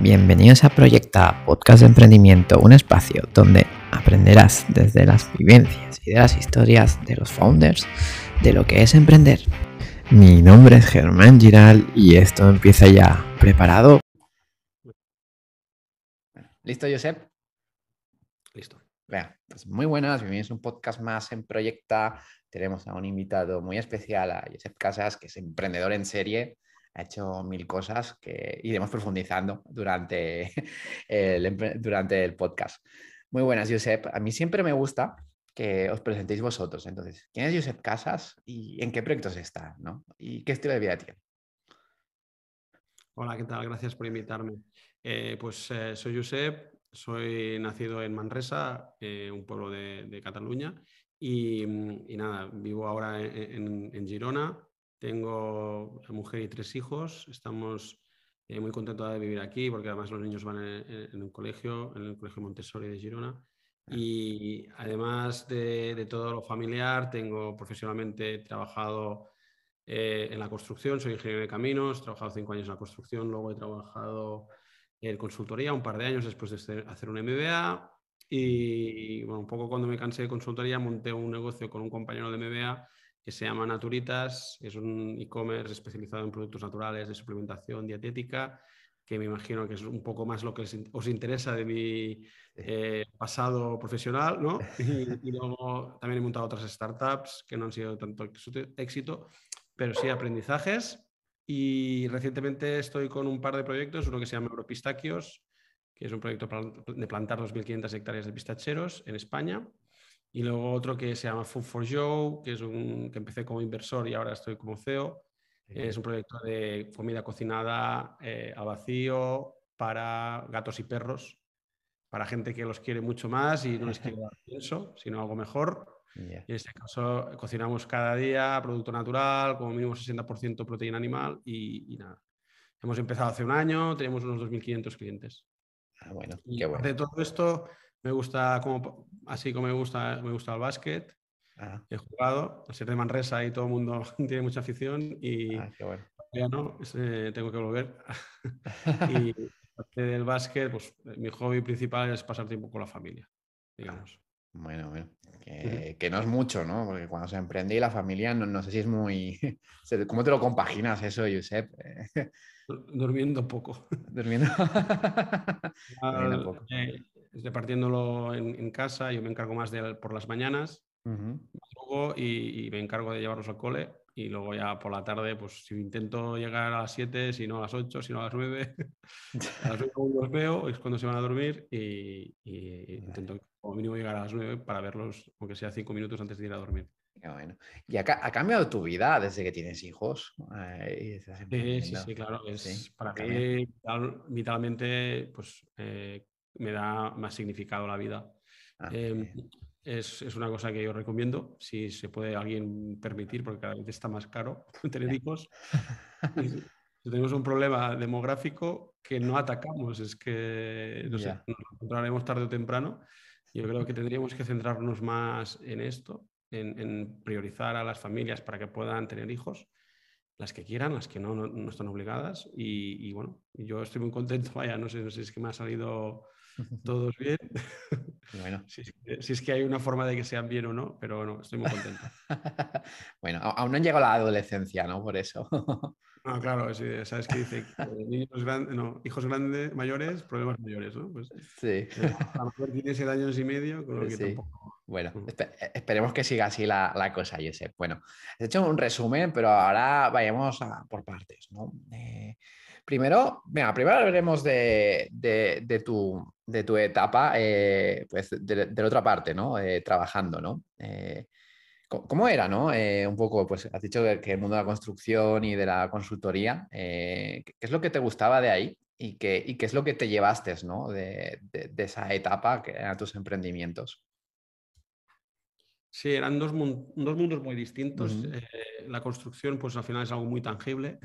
Bienvenidos a Proyecta, podcast de emprendimiento, un espacio donde aprenderás desde las vivencias y de las historias de los founders de lo que es emprender. Mi nombre es Germán Giral y esto empieza ya. ¿Preparado? ¿Listo, Josep? Listo. Venga, pues muy buenas, bienvenidos a un podcast más en Proyecta. Tenemos a un invitado muy especial, a Josep Casas, que es emprendedor en serie ha hecho mil cosas que iremos profundizando durante el, durante el podcast. Muy buenas, Josep. A mí siempre me gusta que os presentéis vosotros. Entonces, ¿quién es Josep Casas y en qué proyectos está? ¿no? ¿Y qué estilo de vida tiene? Hola, ¿qué tal? Gracias por invitarme. Eh, pues eh, soy Josep, soy nacido en Manresa, eh, un pueblo de, Cataluña, y, nada, vivo ahora en Girona, tengo mujer y tres hijos. Estamos eh, muy contentos de vivir aquí porque además los niños van en, un colegio, en el Colegio Montessori de Girona. Y además de, todo lo familiar, tengo profesionalmente trabajado eh, en la construcción, soy ingeniero de caminos, he trabajado cinco años en la construcción, luego he trabajado en consultoría un par de años después de hacer un MBA. Y bueno, un poco cuando me cansé de consultoría, monté un negocio con un compañero de MBA que se llama Naturitas, es un e-commerce especializado en productos naturales de suplementación dietética, que me imagino que es un poco más lo que os interesa de mi eh, pasado profesional, ¿no? Y, luego también he montado otras startups que no han sido tanto éxito, pero sí aprendizajes. Y recientemente estoy con un par de proyectos, uno que se llama Europistaquios, que es un proyecto de plantar 2.500 hectáreas de pistacheros en España. Y luego otro que se llama Food for Joe, que es un que empecé como inversor y ahora estoy como CEO. Es un proyecto de comida cocinada eh, al vacío para gatos y perros, para gente que los quiere mucho más y no les quiere dar pienso, sino algo mejor. Y en este caso cocinamos cada día producto natural, como mínimo 60% proteína animal y, nada. Hemos empezado hace un año, tenemos unos 2.500 clientes. Ah, bueno, y qué bueno. De todo esto, me gusta, como, así como me gusta, me gusta el básquet. He jugado, al ser de Manresa y todo el mundo tiene mucha afición y ah, ya no, tengo que volver. y aparte del básquet, pues mi hobby principal es pasar tiempo con la familia, digamos. Bueno, bueno. Que, no es mucho, ¿no? Porque cuando se emprende y la familia, no, no sé si es muy... ¿Cómo te lo compaginas eso, Josep? Durmiendo poco. Durmiendo, Durmiendo poco. Eh, repartiéndolo en, casa, yo me encargo más de por las mañanas y, me encargo de llevarlos al cole y luego ya por la tarde, pues si intento llegar a las 7, si no a las 8, si no a las 9, a las 9 los veo, es cuando se van a dormir y, intento como mínimo llegar a las 9 para verlos, aunque sea 5 minutos antes de ir a dormir. Bueno. ¿Y ha, cambiado tu vida desde que tienes hijos? sí, sí, sí, claro. Es, Para mí, vitalmente, pues eh, me da más significado a la vida. Ah, em, es, una cosa que yo recomiendo, si se puede alguien permitir, porque cada vez está más caro tener hijos. tenemos un problema demográfico que no atacamos, es que no sé, nos encontraremos tarde o temprano. Yo creo que tendríamos que centrarnos más en esto, en, priorizar a las familias para que puedan tener hijos, las que quieran, las que no, no, están obligadas. Y, bueno, yo estoy muy contento, vaya, no sé, no sé si es que me ha salido todos bien. Bueno. si, es que, hay una forma de que sean bien o no, pero bueno, estoy muy contento. bueno, aún no han llegado a la adolescencia, ¿no? Por eso. no, claro, sabes que dice niños grandes, no, hijos grandes, mayores, problemas mayores, ¿no? Pues, sí. Eh, a lo mejor tiene 7 años y medio, con lo que tampoco... Bueno, eh, esperemos que siga así la, la, cosa, Josep. Bueno, he hecho un resumen, pero ahora vayamos a, por partes, ¿no? Eh, Primero, venga, primero hablaremos de, tu, de tu etapa, eh, pues de, la otra parte, ¿no? Eh, trabajando, ¿no? Eh, ¿Cómo era, no? un poco, pues has dicho que, el mundo de la construcción y de la consultoría, ¿qué es lo que te gustaba de ahí y qué, qué es lo que te llevaste, ¿no? De, esa etapa que eran tus emprendimientos. Sí, eran dos, mundos muy distintos. la construcción, pues al final es algo muy tangible.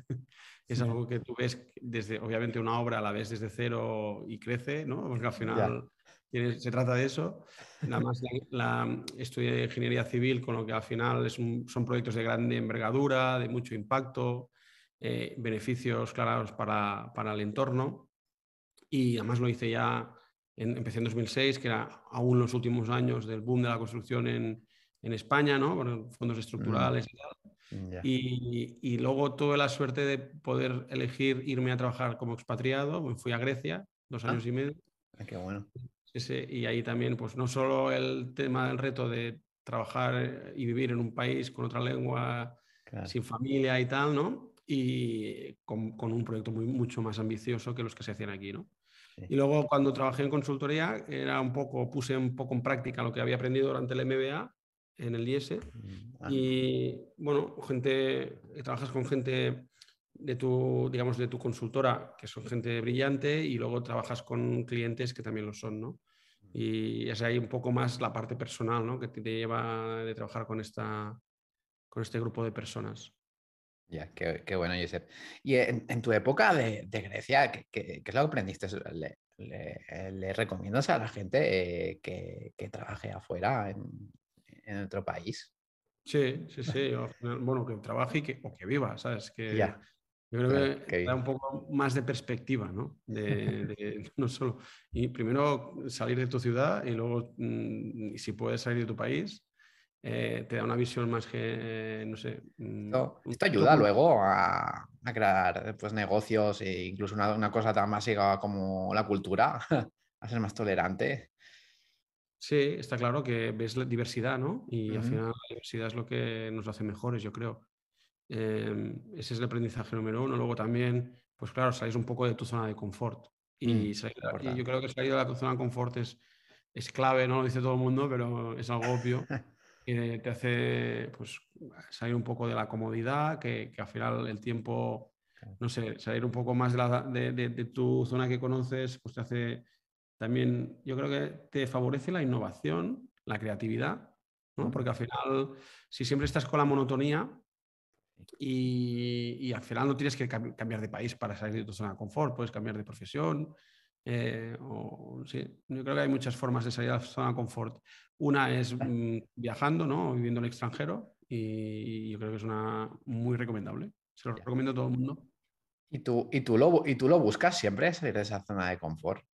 Es algo que tú ves desde, obviamente, una obra a la vez desde cero y crece, ¿no? Porque al final se trata de eso. Nada más la, estudié ingeniería civil, con lo que al final son proyectos de grande envergadura, de mucho impacto, eh, beneficios claros para, para, el entorno. y además lo hice ya, en, empecé en 2006, que era aún los últimos años del boom de la construcción en, en España, ¿no? Con fondos estructurales y tal. Y, y, luego tuve la suerte de poder elegir irme a trabajar como expatriado. Fui a Grecia dos ah. años y medio. Ah, qué bueno. y ahí también, pues no solo el tema del reto de trabajar y vivir en un país con otra lengua, sin familia y tal, ¿no? Y con, con, un proyecto muy, mucho más ambicioso que los que se hacían aquí, ¿no? Y luego cuando trabajé en consultoría, era un poco, puse un poco en práctica lo que había aprendido durante el MBA en el IES. Mm, y bueno, gente, trabajas con gente de tu, digamos, de tu consultora, que son gente brillante, y luego trabajas con clientes que también lo son, ¿no? Y es ahí un poco más la parte personal, ¿no? Que te lleva de trabajar con, esta, con este grupo de personas. Ya, qué, bueno, Josep. Y en, tu época de, Grecia, ¿qué, ¿qué, es lo que aprendiste? ¿Le, le, recomiendas a la gente eh, que, que, trabaje afuera en, en, otro país? Sí, sí, sí. bueno, que trabaje y que, o que viva, ¿sabes? Que, yo creo que, da un poco más de perspectiva, ¿no? De, no solo. Y primero salir de tu ciudad y luego, mm, si puedes salir de tu país, eh, te da una visión más que, no sé. Mm, esto, ayuda luego a, crear pues, negocios e incluso una, cosa tan masiva como la cultura, a ser más tolerante. Sí, está claro que ves la diversidad, ¿no? Y al final la diversidad es lo que nos hace mejores, yo creo. Em, ese es el aprendizaje número uno. Luego también, pues claro, salís un poco de tu zona de confort. Y, mm, yo creo que salir de tu zona de confort es, es clave, no lo dice todo el mundo, pero es algo obvio. que te hace pues, salir un poco de la comodidad, que, que al final el tiempo, no sé, salir un poco más de, la, de, de, tu zona que conoces, pues te hace también, yo creo que te favorece la innovación, la creatividad, ¿no? porque al final, si siempre estás con la monotonía, y, al final no tienes que cambiar de país para salir de tu zona de confort, puedes cambiar de profesión. Eh, o, sí, yo creo que hay muchas formas de salir de la zona de confort. Una es mm, viajando, ¿no? viviendo en el extranjero y yo creo que es una muy recomendable. Se lo recomiendo a todo el mundo. ¿Y tú, y tú, lo, y tú lo buscas siempre, salir de esa zona de confort?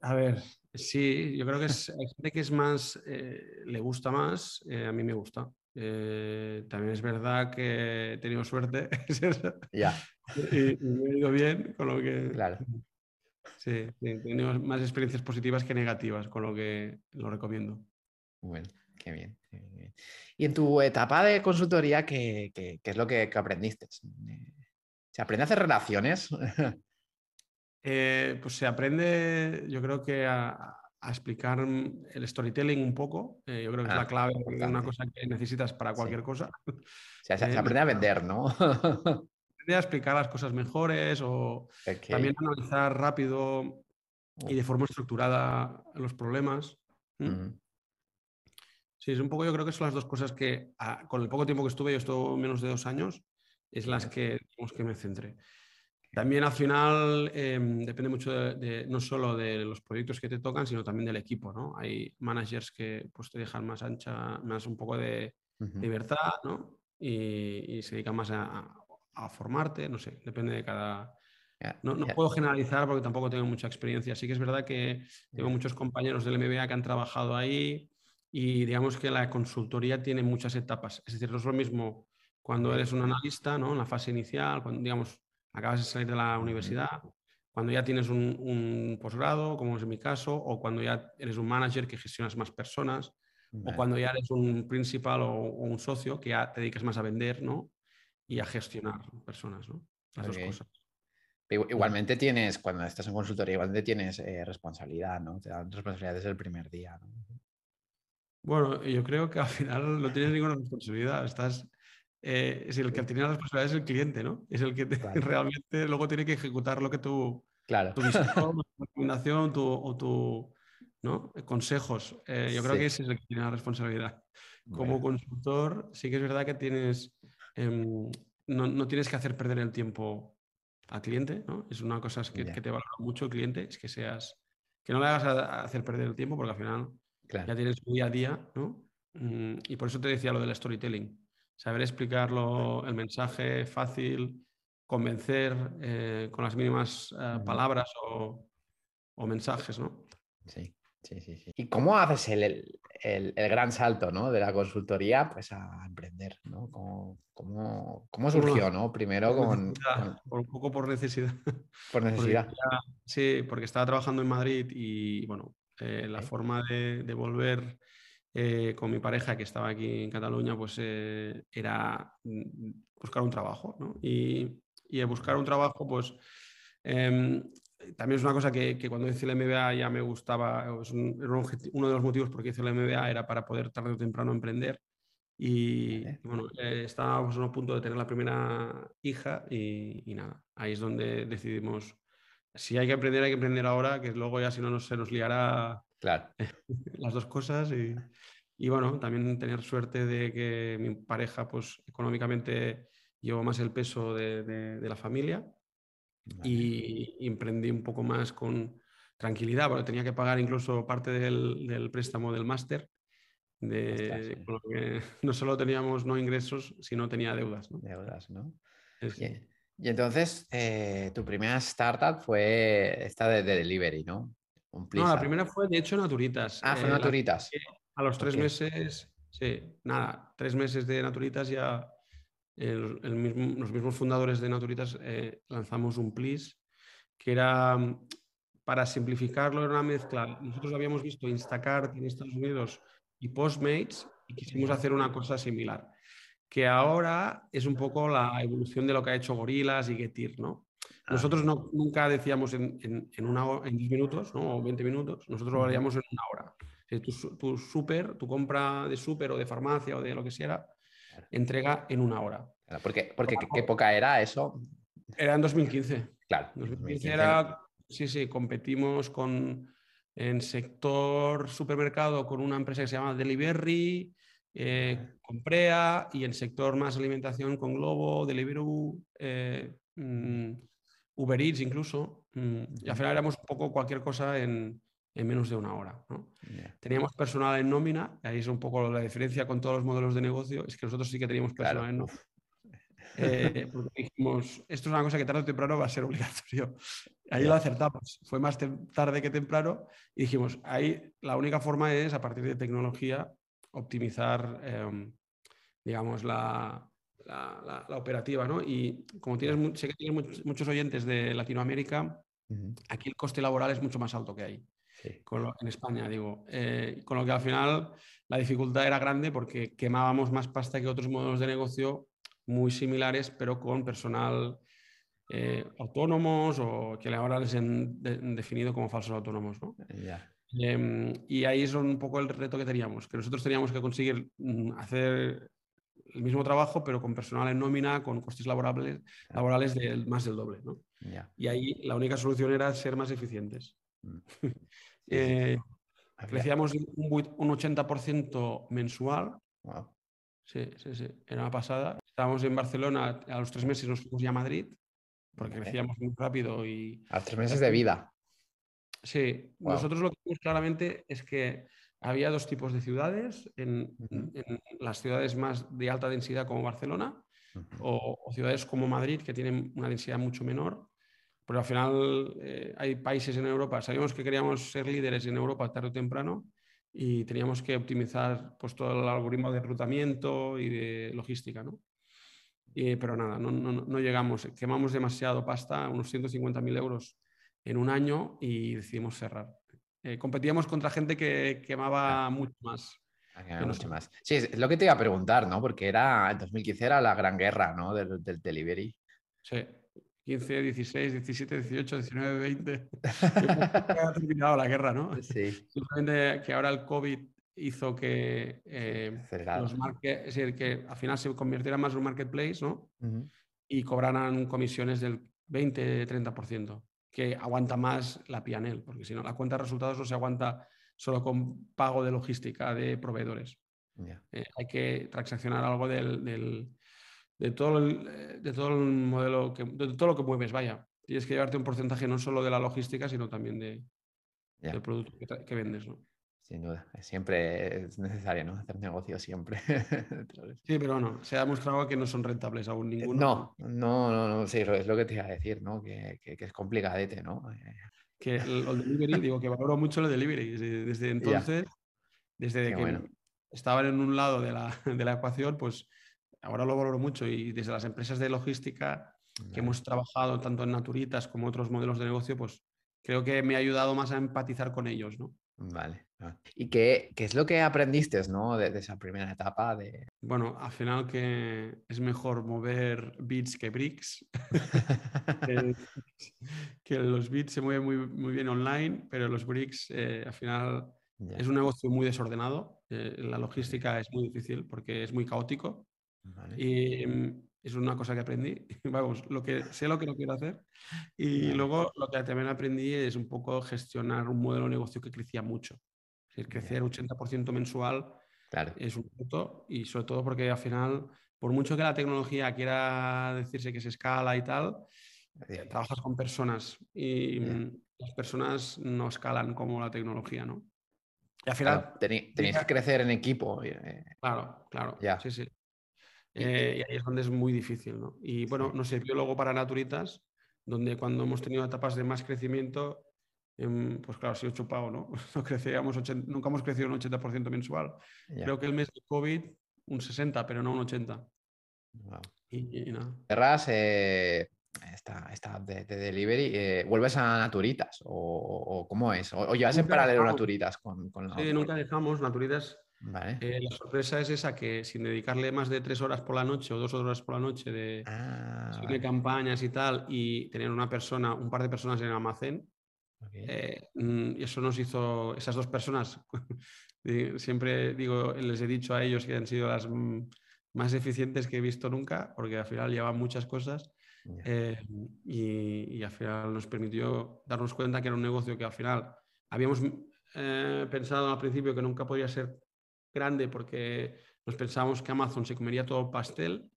A ver, sí, yo creo que es, hay gente que es más, eh, le gusta más, eh, a mí me gusta. Eh, también es verdad que he tenido suerte. ya. y, me he ido bien, con lo que. Claro. Sí, he tenido más experiencias positivas que negativas, con lo que lo recomiendo. Bueno, qué bien. Y en tu etapa de consultoría, ¿qué, es lo que, aprendiste? ¿Se aprende a hacer relaciones? Eh, pues se aprende, yo creo que a, a explicar el storytelling un poco. Eh, yo creo que es la ah, clave de una cosa que necesitas para cualquier cosa. se, se, aprende a vender, ¿no? aprende a explicar las cosas mejores o también analizar rápido y de forma estructurada los problemas. Sí, es un poco, yo creo que son las dos cosas que con el poco tiempo que estuve, yo estuve menos de dos años, es las que, que me centré. También al final em, depende mucho de, no solo de los proyectos que te tocan, sino también del equipo, ¿no? Hay managers que pues, te dejan más ancha, más un poco de libertad, ¿no? Y, se dedican más a, formarte, no sé, depende de cada... no, puedo generalizar porque tampoco tengo mucha experiencia. Sí que es verdad que tengo muchos compañeros del MBA que han trabajado ahí y digamos que la consultoría tiene muchas etapas. Es decir, no es lo mismo cuando eres un analista, ¿no? En la fase inicial, cuando, digamos, acabas de salir de la universidad, cuando ya tienes un, posgrado, como es en mi caso, o cuando ya eres un manager que gestionas más personas, o cuando ya eres un principal o, un socio que ya te dedicas más a vender, ¿no? Y a gestionar personas, ¿no? Las dos cosas. Igualmente tienes, cuando estás en consultoría, igualmente tienes eh, responsabilidad, ¿no? Te dan responsabilidad desde el primer día, ¿no? Bueno, yo creo que al final no tienes ninguna responsabilidad. Estás eh, es el que tiene la responsabilidad es el cliente, ¿no? Es el que realmente luego tiene que ejecutar lo que tú, claro. tu visión, tu recomendación tu, o tu ¿no? consejos. Eh, yo creo que ese es el que tiene la responsabilidad. Como consultor, sí que es verdad que tienes, em, no, no, tienes que hacer perder el tiempo al cliente, ¿no? Es una cosa que, que te valora mucho el cliente, es que seas, que no le hagas hacer perder el tiempo porque al final ya tienes tu día a día, ¿no? Mm, y por eso te decía lo del storytelling saber explicarlo, el mensaje fácil, convencer eh, con las mínimas eh, palabras o, o, mensajes, ¿no? Sí. Sí, sí, sí. ¿Y cómo haces el, el, el, gran salto ¿no? de la consultoría pues, a emprender? ¿no? ¿Cómo, cómo, cómo surgió? ¿no? Primero con, con... Un poco por necesidad. Por necesidad. Porque sí, porque estaba trabajando en Madrid y bueno, eh, la forma de, de volver eh, con mi pareja que estaba aquí en Cataluña, pues eh, era mm, buscar un trabajo. ¿no? Y, y buscar un trabajo, pues eh, también es una cosa que, que, cuando hice el MBA ya me gustaba, un, uno de los motivos por qué hice el MBA era para poder tarde o temprano emprender. Y, y bueno, eh, estábamos a punto de tener la primera hija y, y, nada, ahí es donde decidimos, si hay que emprender, hay que emprender ahora, que luego ya si no nos, se nos liará claro. las dos cosas. Y, y, bueno, también tener suerte de que mi pareja, pues económicamente llevó más el peso de, de, de la familia Vale. Y, emprendí un poco más con tranquilidad, porque tenía que pagar incluso parte del, del préstamo del máster. De, que no solo teníamos no ingresos, sino tenía deudas. ¿no? Deudas, ¿no? Y, y, entonces, eh, tu primera startup fue esta de, de delivery, ¿no? Un no, la primera fue de hecho Naturitas. Ah, fue eh, Naturitas. A los tres okay. meses, sí, nada, tres meses de Naturitas ya el, el mismo, los mismos fundadores de Naturitas eh, lanzamos un plis que era, mm, para simplificarlo, era una mezcla. Nosotros habíamos visto Instacart en Estados Unidos y Postmates y quisimos hacer una cosa similar, que ahora es un poco la evolución de lo que ha hecho Gorilas y Getir, ¿no? Nosotros no, nunca decíamos en, en, en, una, en 10 minutos ¿no? o 20 minutos, nosotros lo haríamos en una hora. Tu, tu súper, tu compra de súper o de farmacia o de lo que sea, entrega en una hora. Porque, porque ¿qué, ¿qué época era eso? Era en 2015. Claro. 2015 era, sí, sí, competimos con, en sector supermercado con una empresa que se llama Delivery, eh, con Prea, y en sector más alimentación con Globo, Deliveroo, eh, mm, Uber Eats incluso. Mm, y al final éramos un poco cualquier cosa en, en menos de una hora. ¿no? Yeah. Teníamos personal en nómina, ahí es un poco la diferencia con todos los modelos de negocio, es que nosotros sí que teníamos personal claro. en nómina. Eh, porque dijimos, esto es una cosa que tarde o temprano va a ser obligatorio. Ahí lo acertamos, fue más tarde que temprano y dijimos, ahí la única forma es a partir de tecnología optimizar, eh, digamos, la, la, la, la, operativa. ¿no? Y como tienes, sé que tienes muchos oyentes de Latinoamérica, uh -huh. aquí el coste laboral es mucho más alto que ahí. Sí. Lo, en España, digo. Eh, con lo que al final la dificultad era grande porque quemábamos más pasta que otros modelos de negocio muy similares, pero con personal eh, autónomos o que ahora les han de, definido como falsos autónomos. ¿no? Yeah. Eh, y ahí es un poco el reto que teníamos, que nosotros teníamos que conseguir mm, hacer el mismo trabajo, pero con personal en nómina, con costes laborables, laborales de más del doble. ¿no? Yeah. Y ahí la única solución era ser más eficientes. Mm. eh, crecíamos un, un 80% mensual. Wow. Sí, sí, sí, era una pasada. Estábamos en Barcelona, a los tres meses nos fuimos ya a Madrid, porque crecíamos muy rápido y... A los tres meses de vida. Sí, wow. nosotros lo que vimos claramente es que había dos tipos de ciudades, en, uh -huh. en las ciudades más de alta densidad como Barcelona uh -huh. o, o, ciudades como Madrid que tienen una densidad mucho menor, pero al final eh, hay países en Europa, sabíamos que queríamos ser líderes en Europa tarde o temprano y teníamos que optimizar pues, todo el algoritmo de reclutamiento y de logística, ¿no? Eh, pero nada, no, no, no, llegamos, quemamos demasiado pasta, unos 150.000 euros en un año y decidimos cerrar. Eh, competíamos contra gente que quemaba mucho más. Ah, mucho más. Sí, es lo que te iba a preguntar, ¿no? Porque era, en 2015 era la gran guerra, ¿no? Del, del delivery. Sí, 15, 16, 17, 18, 19, 20. ha terminado la guerra, ¿no? Sí. Simplemente que ahora el COVID hizo que eh, los market, es decir, que al final se convirtiera más en un marketplace, ¿no? Uh -huh. Y cobraran comisiones del 20-30%, que aguanta más la Pianel, porque si no, la cuenta de resultados no se aguanta solo con pago de logística de proveedores. Yeah. Eh, hay que transaccionar algo del, del de todo el, de todo el modelo, que, de todo lo que mueves, vaya. Tienes que llevarte un porcentaje no solo de la logística, sino también de, yeah. del producto que, que vendes, ¿no? Sin duda. Siempre es necesario, ¿no? Hacer negocio siempre. sí, pero no, se ha demostrado que no son rentables aún eh, ninguno. No, no, no, no, sí, es lo que te iba a decir, ¿no? Que, que, es complicadete, ¿no? Eh, que el, delivery, digo que valoro mucho el delivery. Desde, entonces, desde que estaban en un lado de la, de la, ecuación, pues ahora lo valoro mucho. Y desde las empresas de logística que hemos trabajado tanto en Naturitas como otros modelos de negocio, pues creo que me ha ayudado más a empatizar con ellos, ¿no? Vale. ¿Y qué, qué, es lo que aprendiste ¿no? de, esa primera etapa? De... Bueno, al final que es mejor mover bits que bricks. que, los bits se mueven muy, muy bien online, pero los bricks eh, al final es un negocio muy desordenado. Eh, la logística es muy difícil porque es muy caótico. Y mm, es una cosa que aprendí. Vamos, lo que, sé lo que no quiero hacer. Y luego lo que también aprendí es un poco gestionar un modelo de negocio que crecía mucho. Crecer 80% mensual es un reto y sobre todo porque al final, por mucho que la tecnología quiera decirse que se escala y tal, eh, trabajas con personas y las personas no escalan como la tecnología, ¿no? Y al final... tenéis que crecer en equipo. Eh. Claro, claro. Sí, sí. Eh, y ahí es donde es muy difícil, ¿no? Y bueno, nos sirvió luego para Naturitas, donde cuando hemos tenido etapas de más crecimiento, pues claro, ha sido chupado, ¿no? no creceríamos nunca hemos crecido un 80% mensual. Creo que el mes de COVID un 60, pero no un 80. Y, nada. Cerras eh, esta, esta de, delivery, eh, ¿vuelves a Naturitas? ¿O, cómo es? ¿O, llevas en paralelo Naturitas con, con la Sí, nunca dejamos. Naturitas eh, la sorpresa es esa que sin dedicarle más de tres horas por la noche o dos horas por la noche de, ah, campañas y tal y tener una persona, un par de personas en el almacén, eh, mm, y eso nos hizo, esas dos personas, siempre digo, les he dicho a ellos que han sido las mm, más eficientes que he visto nunca, porque al final llevaban muchas cosas. Eh, y, al final nos permitió darnos cuenta que era un negocio que al final habíamos pensado al principio que nunca podía ser grande porque nos pensábamos que Amazon se comería todo pastel.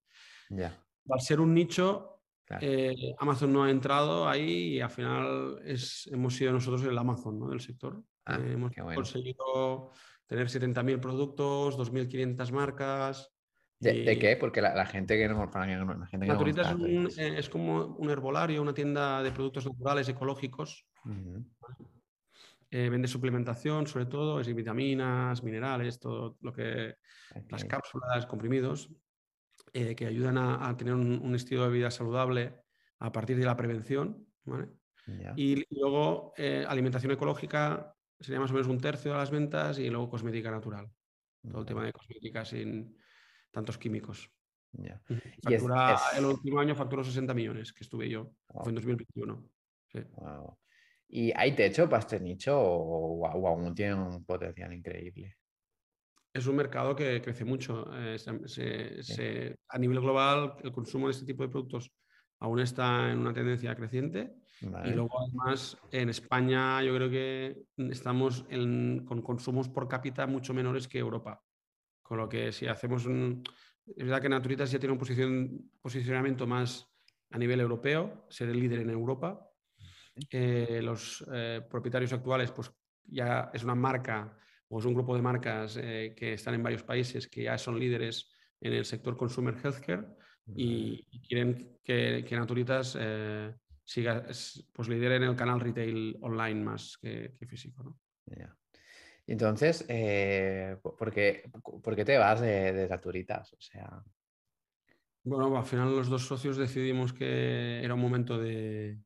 Al ser un nicho, eh, Amazon no ha entrado ahí y al final es, hemos sido nosotros el Amazon del sector. Ah, eh, hemos conseguido tener 70.000 productos, 2.500 marcas. ¿De, qué? Porque la, gente que no... Para eh, es, como un herbolario, una tienda de productos naturales, ecológicos. Eh, vende suplementación, sobre todo, es vitaminas, minerales, todo lo que. las cápsulas, comprimidos, eh, que ayudan a, tener un, estilo de vida saludable a partir de la prevención. Y luego, eh, alimentación ecológica sería más o menos un tercio de las ventas y luego cosmética natural. Todo el tema de cosmética sin tantos químicos. El último año facturó 60 millones, que estuve yo, fue en 2021. Sí. ¿Y hay techo para este nicho o, aún tiene un potencial increíble? Es un mercado que crece mucho. Eh, a nivel global, el consumo de este tipo de productos aún está en una tendencia creciente. Y luego, además, en España yo creo que estamos con consumos por cápita mucho menores que Europa. Con lo que si hacemos un... Es verdad que Naturitas ya tiene un posicionamiento más a nivel europeo, ser el líder en Europa, eh, los eh, propietarios actuales, pues ya es una marca o es un grupo de marcas eh, que están en varios países que ya son líderes en el sector consumer healthcare y, quieren que, Naturitas siga, pues lidere en el canal retail online más que, físico. ¿no? Entonces, ¿por qué, te vas de, de Naturitas? O sea... Bueno, al final los dos socios decidimos que era un momento de,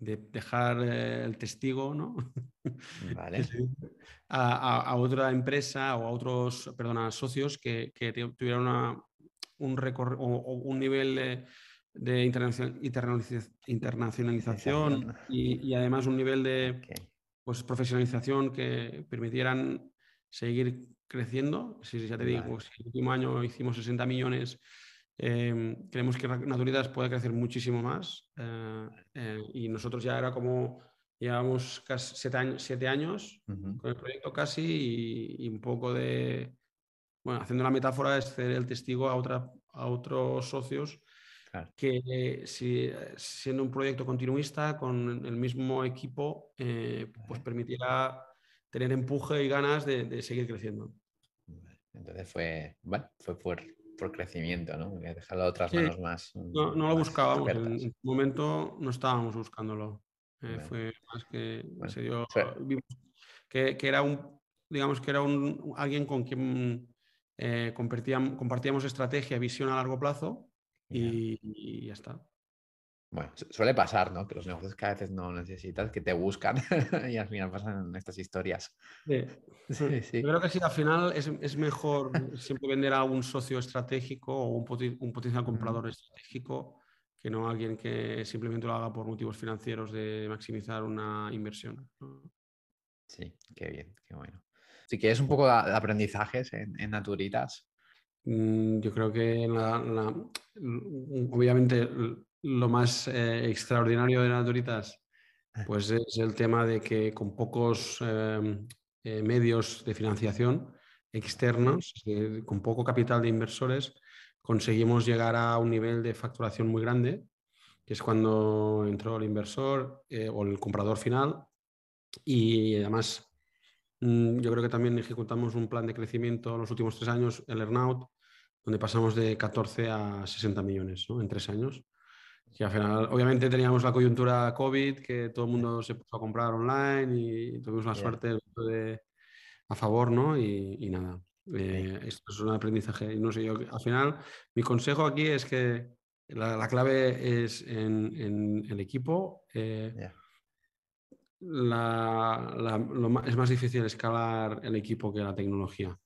de dejar eh, el testigo ¿no? a, otra empresa o a otros perdona, socios que, que tuvieran una, un, o, un nivel de, internacionalización y, además un nivel de pues, profesionalización que permitieran seguir creciendo. Si ya te digo, si el último año hicimos 60 millones Em, creemos que Naturitas puede crecer muchísimo más eh, eh, y nosotros ya era como, llevamos casi siete años, con el proyecto casi y, un poco de, bueno, haciendo la metáfora es ceder el testigo a, otra, a otros socios que si, siendo un proyecto continuista con el mismo equipo, eh, pues permitiera tener empuje y ganas de, seguir creciendo. Entonces fue, bueno, fue por, por crecimiento, ¿no? Dejarlo a otras manos más. No, no lo buscábamos, en ese momento no estábamos buscándolo. Eh, fue más que que, que, era un, digamos que era un, alguien con quien eh, compartíamos, compartíamos, estrategia, visión a largo plazo y, ya está. Bueno, suele pasar, ¿no? Que los negocios que a veces no necesitas, que te buscan y al final pasan estas historias. Sí. Sí, Yo creo que sí, al final es, es, mejor siempre vender a un socio estratégico o un, un potencial comprador estratégico que no alguien que simplemente lo haga por motivos financieros de maximizar una inversión. Sí, qué bien, qué bueno. Si quieres un poco de aprendizajes en, Naturitas. Mm, yo creo que obviamente lo más eh, extraordinario de Naturitas pues es el tema de que con pocos em, eh, medios de financiación externos, con poco capital de inversores, conseguimos llegar a un nivel de facturación muy grande, que es cuando entró el inversor eh, o el comprador final. Y además, mm, yo creo que también ejecutamos un plan de crecimiento en los últimos tres años, el Earnout, donde pasamos de 14 a 60 millones en tres años. Que al final, obviamente teníamos la coyuntura COVID, que todo el mundo se puso a comprar online y tuvimos la suerte de, a favor, ¿no? y nada, eh, esto es un aprendizaje. No sé, yo al final, mi consejo aquí es que la, clave es en, el equipo. Eh, es más difícil escalar el equipo que la tecnología.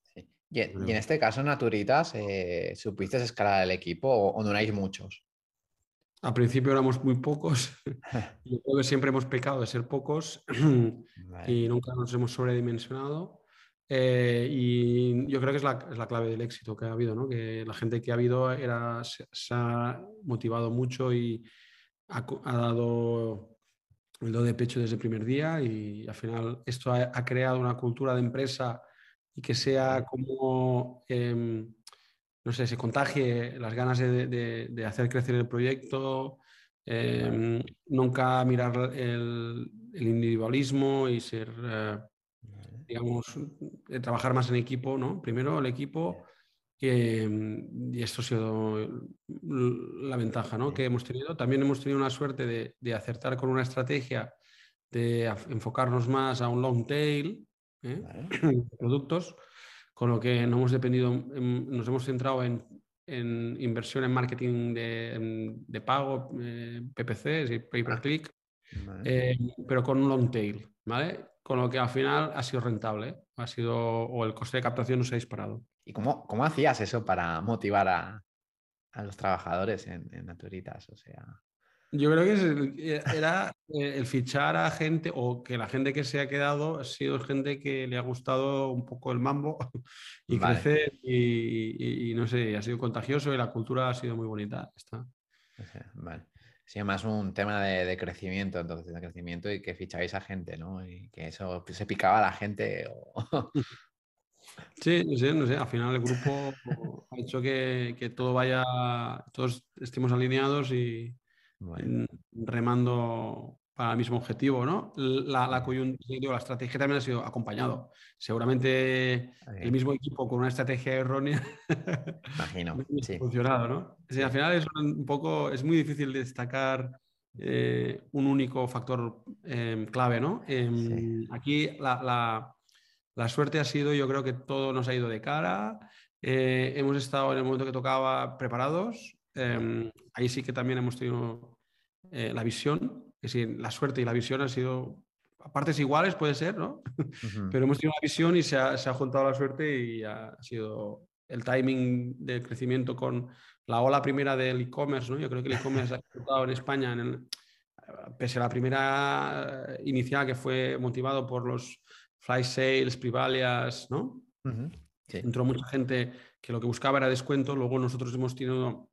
Y, en este caso, Naturitas, eh, ¿supiste escalar el equipo o, no erais muchos? Al principio éramos muy pocos. siempre hemos pecado de ser pocos y nunca nos hemos sobredimensionado. Eh, y yo creo que es la, es la, clave del éxito que ha habido, ¿no? que la gente que ha habido era, se, ha motivado mucho y ha, dado el do de pecho desde el primer día y al final esto ha, creado una cultura de empresa y que sea como, em, no sé, se contagie las ganas de, de, hacer crecer el proyecto, em, nunca mirar el, el, individualismo y ser... Eh, digamos, de trabajar más en equipo, ¿no? Primero el equipo, y esto ha sido la ventaja ¿no? que hemos tenido. También hemos tenido una suerte de, de acertar con una estrategia de enfocarnos más a un long tail ¿eh? productos, con lo que no hemos dependido, nos hemos centrado en, en inversión en marketing de, de pago, eh, PPCs y pay per click, eh, pero con un long tail, ¿vale? con lo que al final ha sido rentable, ha sido, o el coste de captación no se ha disparado. ¿Y cómo, cómo hacías eso para motivar a, a los trabajadores en, en, Naturitas? O sea... Yo creo que era eh, el fichar a gente o que la gente que se ha quedado ha sido gente que le ha gustado un poco el mambo y crecer y, y, no sé, ha sido contagioso y la cultura ha sido muy bonita. Está. Vale. Sí, más un tema de, crecimiento, entonces, de crecimiento y que ficháis a gente, ¿no? Y que eso se picaba a la gente. Sí, no sé, no sé. Al final el grupo ha hecho que, que todo vaya, todos estemos alineados y remando para el mismo objetivo, ¿no? La, la la estrategia también ha sido acompañado. Seguramente el mismo equipo con una estrategia errónea Imagino, sí. funcionado, ¿no? al final es un poco, es muy difícil destacar eh, un único factor em, clave, ¿no? Em, aquí la, la, suerte ha sido, yo creo que todo nos ha ido de cara, eh, hemos estado en el momento que tocaba preparados, em, ahí sí que también hemos tenido eh, la visión que sí, la suerte y la visión han sido a partes iguales, puede ser, ¿no? Pero hemos tenido una visión y se ha, se ha, juntado la suerte y ha sido el timing del crecimiento con la ola primera del e-commerce, ¿no? Yo creo que el e-commerce ha explotado en España, en el, pese a la primera inicial que fue motivado por los fly sales, privalias, ¿no? Entró mucha gente que lo que buscaba era descuento, luego nosotros hemos tenido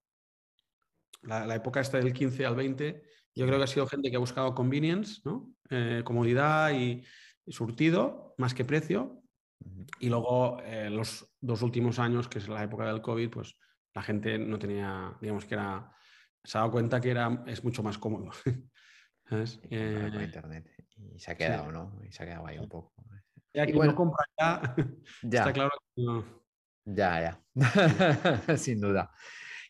la, la época esta del 15 al 20 yo creo que ha sido gente que ha buscado convenience, ¿no? Eh, comodidad y, surtido más que precio. Y luego eh, los dos últimos años, que es la época del COVID, pues la gente no tenía, digamos que era, se ha dado cuenta que era, es mucho más cómodo. ¿sabes? Eh, internet. Y se ha quedado, ¿no? Y se ha quedado ahí un poco. Ya que no compra ya, ya, está claro que no. Ya, ya, sin duda.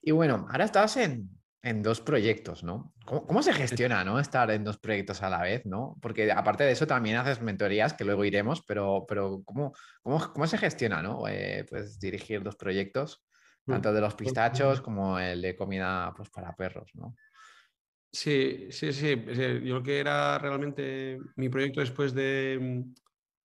Y bueno, ahora estás en, en dos proyectos, ¿no? ¿Cómo, se gestiona, ¿no? Estar en dos proyectos a la vez, ¿no? Porque aparte de eso también haces mentorías, que luego iremos, pero, pero ¿cómo, cómo, cómo se gestiona, ¿no? Eh, pues dirigir dos proyectos, mm, tanto de los pues, pistachos mm. como el de comida pues, para perros, ¿no? Sí, sí, sí. Yo lo que era realmente mi proyecto después de,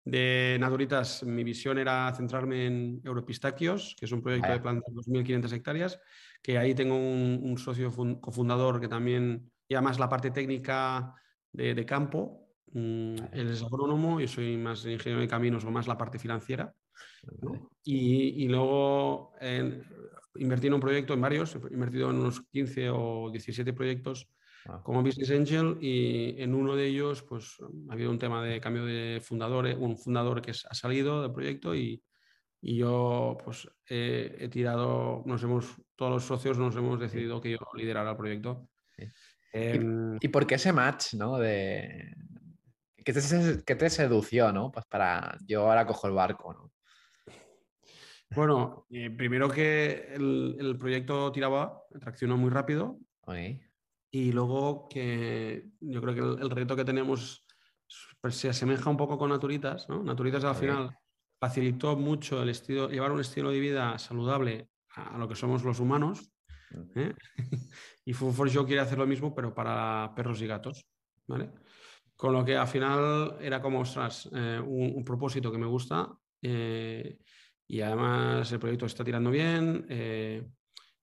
de Naturitas, mi visión era centrarme en Europistaquios, que es un proyecto de plantas de 2.500 hectáreas, que ahí tengo un, socio cofundador que también, y además la parte técnica de, campo, mm, él es agrónomo, yo soy más ingeniero de caminos o más la parte financiera. Y, luego invertí en un proyecto, en varios, he invertido en unos 15 o 17 proyectos Ah. como Business Angel y en uno de ellos pues ha habido un tema de cambio de fundadores, un fundador que ha salido del proyecto y, y yo pues he, tirado, nos hemos, todos los socios nos hemos decidido que yo liderara el proyecto. Em, ¿Y, por qué ese match, no? De... ¿Qué te, qué te sedució, no? Pues para, yo ahora cojo el barco, ¿no? Bueno, eh, primero que el, el, proyecto tiraba, traccionó muy rápido. Y luego que yo creo que el, reto que tenemos pues, se asemeja un poco con Naturitas, ¿no? Naturitas al final facilitó mucho el estilo, llevar un estilo de vida saludable a, lo que somos los humanos. ¿eh? y Food for Show quiere hacer lo mismo, pero para perros y gatos. ¿vale? Con lo que al final era como, ostras, eh, un, propósito que me gusta. Eh, y además el proyecto está tirando bien.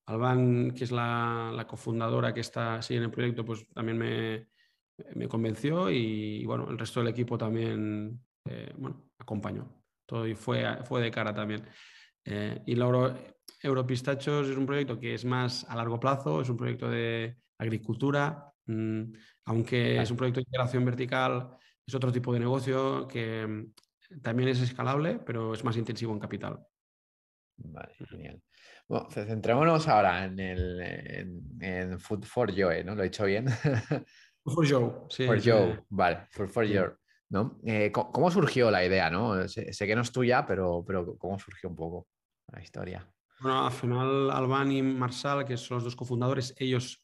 Alban, que es la, cofundadora que está así en el proyecto, pues también me, convenció y, bueno, el resto del equipo también, eh, bueno, acompañó. Y fue, fue de cara también. Eh, y Euro, Europistachos es un proyecto que es más a largo plazo, es un proyecto de agricultura, mm, aunque es un proyecto de integración vertical, es otro tipo de negocio que mm, también es escalable, pero es más intensivo en capital. Vale, genial. Bueno, centrémonos ahora en el en, Food for Joe, ¿no? ¿Lo he dicho bien? Food for Joe, sí. For Joe, vale, Food for Joe. ¿No? Eh, ¿Cómo surgió la idea, no? Sé, que no es tuya, pero, pero ¿cómo surgió un poco la historia? Bueno, al final Alban y Marsal, que son los dos cofundadores, ellos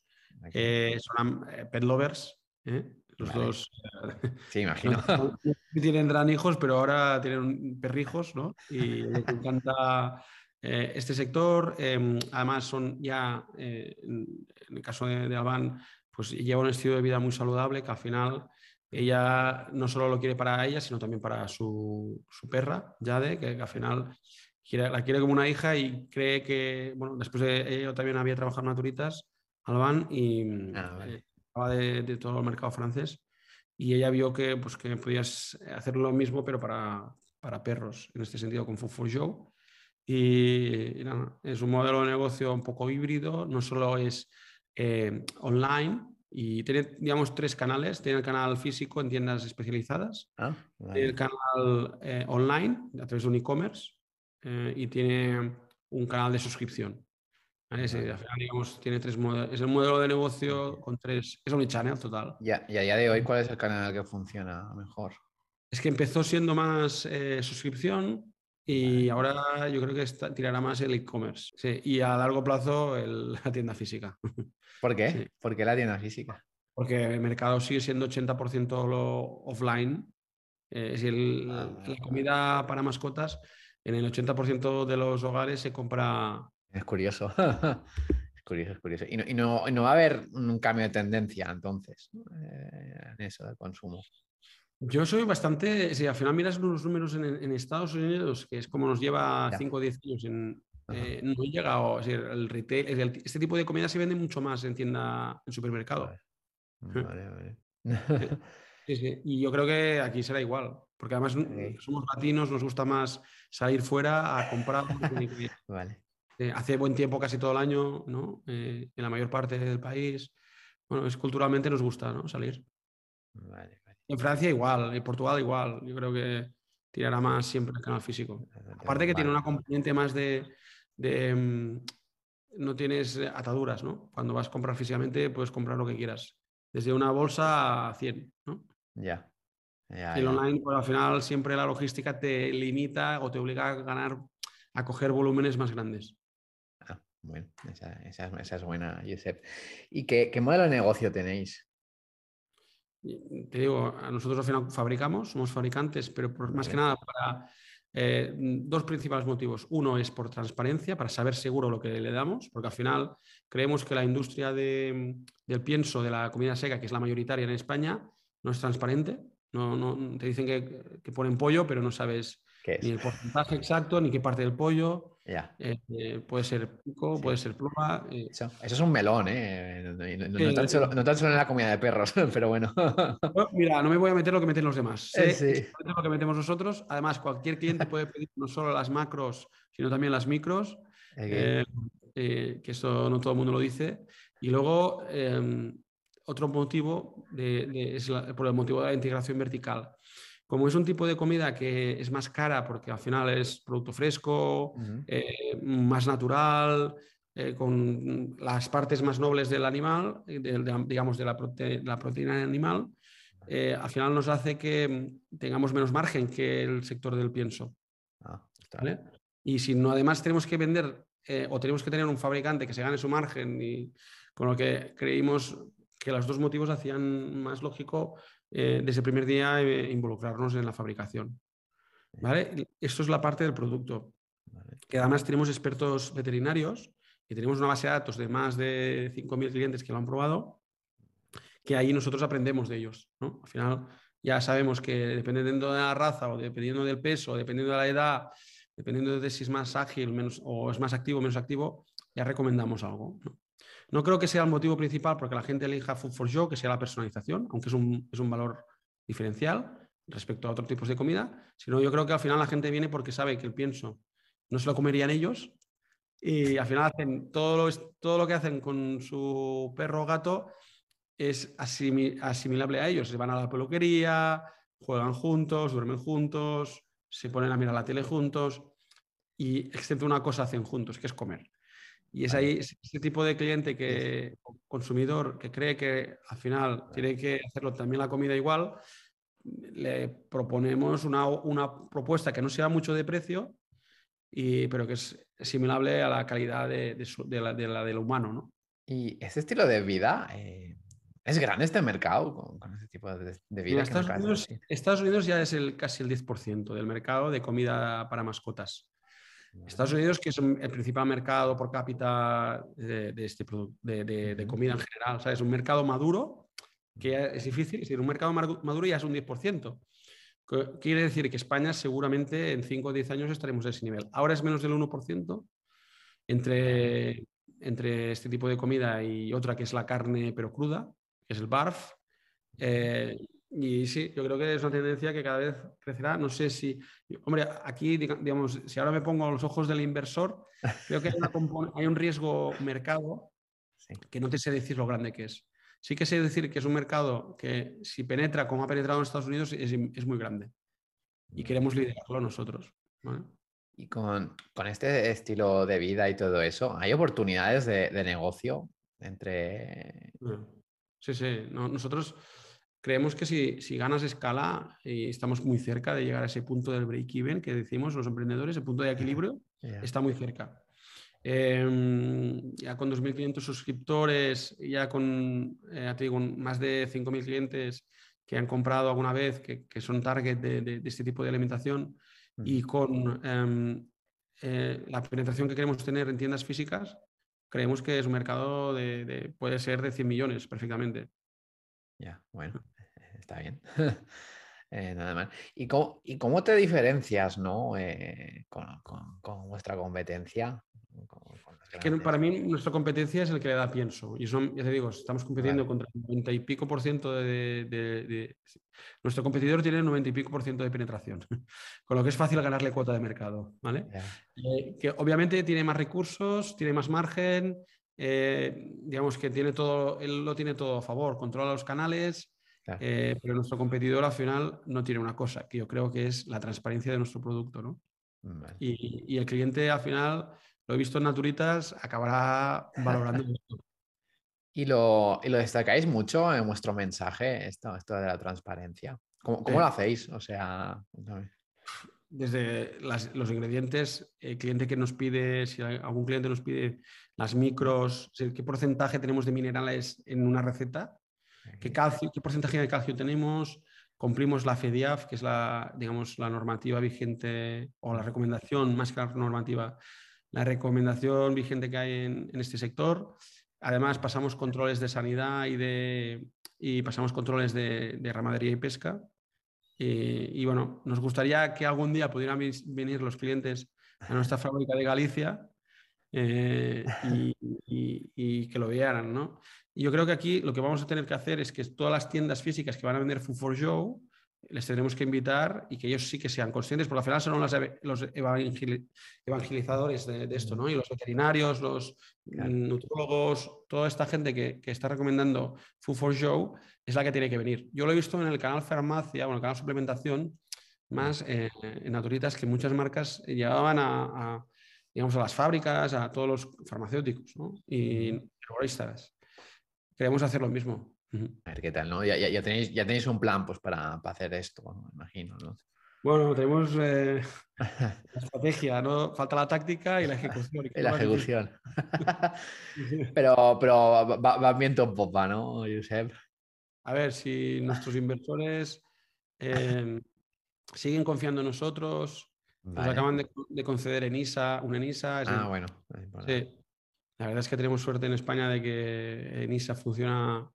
eh, son eh, pet lovers, los dos. Sí, imagino. No, tienen hijos, pero ahora tienen perrijos, ¿no? Y les encanta eh, este sector, em, además, son ya, eh, en el caso de, Albán, pues lleva un estilo de vida muy saludable que al final ella no solo lo quiere para ella, sino también para su, perra, Jade, que, al final la quiere como una hija y cree que, bueno, después de ella también había trabajado en Naturitas, Albán, y ah, eh, de, de, todo el mercado francés. Y ella vio que, pues, que podías hacer lo mismo, pero para, para perros, en este sentido con Food for Joe. Y, es un modelo de negocio un poco híbrido, no solo es eh, online, y tiene, digamos, tres canales. Tiene el canal físico en tiendas especializadas, ah, tiene el canal eh, online a través de un e-commerce eh, y tiene un canal de suscripción. al final, digamos, tiene tres es el modelo de negocio con tres, es omnichannel total. y a día de hoy, ¿cuál es el canal que funciona mejor? Es que empezó siendo más suscripción, y ahora yo creo que tirará más el e-commerce. Sí, y a largo plazo la tienda física. ¿Por qué? ¿Por qué la tienda física? Porque el mercado sigue siendo 80% lo offline. Eh, es decir, ah, la comida para mascotas, en el 80% de los hogares se compra. Es curioso. es curioso, es curioso. Y no, no, va a haber un cambio de tendencia entonces eh, en eso del consumo. Yo soy bastante, si al final miras los números en, Estados Unidos, que es como nos lleva 5 o 10 años, en, eh, no he llegado, el retail, este tipo de comida se vende mucho más en tienda, en supermercado. Vale, vale. Y yo creo que aquí será igual, porque además somos latinos, nos gusta más salir fuera a comprar. vale. hace buen tiempo casi todo el año, ¿no? Eh, en la mayor parte del país. Bueno, es culturalmente nos gusta, ¿no? Salir. Vale. En Francia igual, en Portugal igual. Yo creo que tirará más siempre el canal físico. Aparte que tiene una componente más de, mm, no tienes ataduras, ¿no? Cuando vas a comprar físicamente puedes comprar lo que quieras. Desde una bolsa a 100, ¿no? Ya. el online, pues, al final siempre la logística te limita o te obliga a ganar, a coger volúmenes más grandes. Ah, bueno, esa, es buena, Josep. ¿Y qué, modelo de negocio tenéis? Te digo, nosotros al final fabricamos, somos fabricantes, pero más que nada para eh, dos principales motivos. Uno es por transparencia, para saber seguro lo que le damos, porque al final creemos que la industria del pienso, de la comida seca, que es la mayoritaria en España, no es transparente. No, no, te dicen que, ponen pollo, pero no sabes ni el porcentaje exacto, ni qué parte del pollo. Eh, eh, puede ser pico, puede ser pluma. Eh. Eso, es un melón, ¿eh? No, tan solo, en la comida de perros, pero bueno. Mira, no me voy a meter lo que meten los demás. Sé lo que metemos nosotros. Además, cualquier cliente puede pedir no solo las macros, sino también las micros. que eso no todo el mundo lo dice. Y luego, em, otro motivo es por el motivo de la integración vertical. Como es un tipo de comida que es más cara porque al final es producto fresco, eh, más natural, eh, con las partes más nobles del animal, digamos de la, proteína animal, eh, al final nos hace que tengamos menos margen que el sector del pienso. Ah, y si no, además tenemos que vender o tenemos que tener un fabricante que se gane su margen y con lo que creímos que los dos motivos hacían más lógico eh, desde el primer día eh, involucrarnos en la fabricación. ¿vale? Esto es la parte del producto. Que además tenemos expertos veterinarios y tenemos una base de datos de más de 5.000 clientes que lo han probado, que ahí nosotros aprendemos de ellos. ¿no? Al final ya sabemos que dependiendo de la raza o dependiendo del peso, dependiendo de la edad, dependiendo de si es más ágil menos, o es más activo o menos activo, ya recomendamos algo. ¿no? No creo que sea el motivo principal porque la gente elija Food for Show, que sea la personalización, aunque es un, es un valor diferencial respecto a otros tipos de comida, sino yo creo que al final la gente viene porque sabe que el pienso no se lo comerían ellos y al final hacen todo lo, todo lo que hacen con su perro o gato es asimilable a ellos. Se van a la peluquería, juegan juntos, duermen juntos, se ponen a mirar la tele juntos y excepto una cosa hacen juntos, que es comer. Y es ahí ese tipo de cliente que, consumidor, que cree que al final tiene que hacerlo también la comida igual, le proponemos una, una propuesta que no sea mucho de precio, y, pero que es asimilable a la calidad de, de, la, de la, del humano. ¿no? Y ese estilo de vida, eh, ¿es grande este mercado con, con ese tipo de, vida? Estados, Unidos, Estados, Unidos, ya es el, casi el 10% del mercado de comida para mascotas. Estados Unidos, que es el principal mercado por cápita de, este de, comida en general, es un mercado maduro, que es difícil, es decir, un mercado maduro ya es un 10%. Quiere decir que España seguramente en 5 o 10 años estaremos a ese nivel. Ahora es menos del 1% entre, entre este tipo de comida y otra que es la carne pero cruda, que es el BARF. Eh, y sí, yo creo que es una tendencia que cada vez crecerá. No sé si, hombre, aquí, digamos, si ahora me pongo a los ojos del inversor, creo que hay, un riesgo mercado que no te sé decir lo grande que es. Sí que sé decir que es un mercado que si penetra como ha penetrado en Estados Unidos es, muy grande y queremos liderarlo nosotros. Y con, este estilo de vida y todo eso, ¿hay oportunidades de, negocio entre... Sí, sí. nosotros creemos que si, ganas escala y estamos muy cerca de llegar a ese punto del break-even que decimos los emprendedores, el punto de equilibrio, está muy cerca. Em, ya con 2.500 suscriptores, ya con, eh, más de 5.000 clientes que han comprado alguna vez, que, son target de, este tipo de alimentación, y con em, eh, la penetración que queremos tener en tiendas físicas, creemos que es un mercado de, puede ser de 100 millones perfectamente. Ya, bueno, está bien. Eh, nada más. ¿Y cómo, ¿Y cómo, te diferencias ¿no? Eh, con, con, vuestra competencia? que para mí nuestra competencia es el que le da pienso. Y son, ya te digo, estamos compitiendo contra el 90 y pico por ciento de, Nuestro competidor tiene el 90 y pico por ciento de penetración, con lo que es fácil ganarle cuota de mercado. ¿vale? Eh, que obviamente tiene más recursos, tiene más margen, eh, digamos que tiene todo, él lo tiene todo a favor, controla los canales, eh, pero nuestro competidor al final no tiene una cosa, que yo creo que es la transparencia de nuestro producto, ¿no? Y, el cliente al final, lo he visto en Naturitas, acabará valorando esto. ¿Y lo, ¿Y lo, destacáis mucho en vuestro mensaje, esto, esto de la transparencia? ¿Cómo, cómo lo hacéis? O sea. Desde los ingredientes, el cliente que nos pide, si algún cliente nos pide las micros, qué porcentaje tenemos de minerales en una receta, qué, calcio, qué porcentaje de calcio tenemos, cumplimos la FEDIAF, que es la, digamos, la normativa vigente o la recomendación, más que la normativa, la recomendación vigente que hay en, este sector. Además, pasamos controles de sanidad y, de, y pasamos controles de, de ramadería y pesca. Eh, y bueno, nos gustaría que algún día pudieran venir los clientes a nuestra fábrica de Galicia eh, y, que lo vieran, ¿no? Y yo creo que aquí lo que vamos a tener que hacer es que todas las tiendas físicas que van a vender Food for Show les tenemos que invitar y que ellos sí que sean conscientes, porque al final son los, evangelizadores de, esto, ¿no? Y los veterinarios, los nutrólogos, toda esta gente que, está recomendando Food for Show es la que tiene que venir. Yo lo he visto en el canal Farmacia, o en el canal Suplementación, más eh, en Naturitas, que muchas marcas llevaban a, digamos, a las fábricas, a todos los farmacéuticos ¿no? y herboristas. Queremos hacer lo mismo. A ver qué tal, ¿no? Ya, ya, tenéis, ya tenéis un plan pues, para, hacer esto, me imagino, ¿no? Bueno, tenemos eh, la estrategia, ¿no? Falta la táctica y la ejecución. Y, la ejecución. pero pero va, va viento en popa, ¿no, Josep? A ver, si nuestros inversores em, siguen confiando en nosotros, nos acaban de, conceder ENISA, una ENISA. ah, bueno. Sí. La verdad es que tenemos suerte en España de que ENISA funciona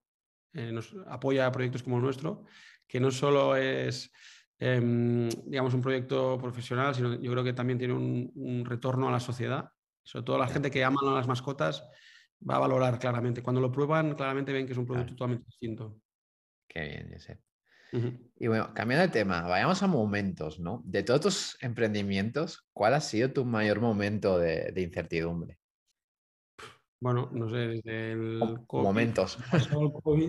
eh, nos apoya a proyectos como el nuestro, que no solo es, em, digamos, un proyecto profesional, sino yo creo que también tiene un, retorno a la sociedad. Sobre todo la gente que ama a las mascotas va a valorar claramente. Cuando lo prueban, claramente ven que es un producto totalmente distinto. Qué bien, Josep. Y bueno, cambiando de tema, vayamos a momentos, ¿no? De todos tus emprendimientos, ¿cuál ha sido tu mayor momento de incertidumbre? Bueno, no sé, desde el momentos.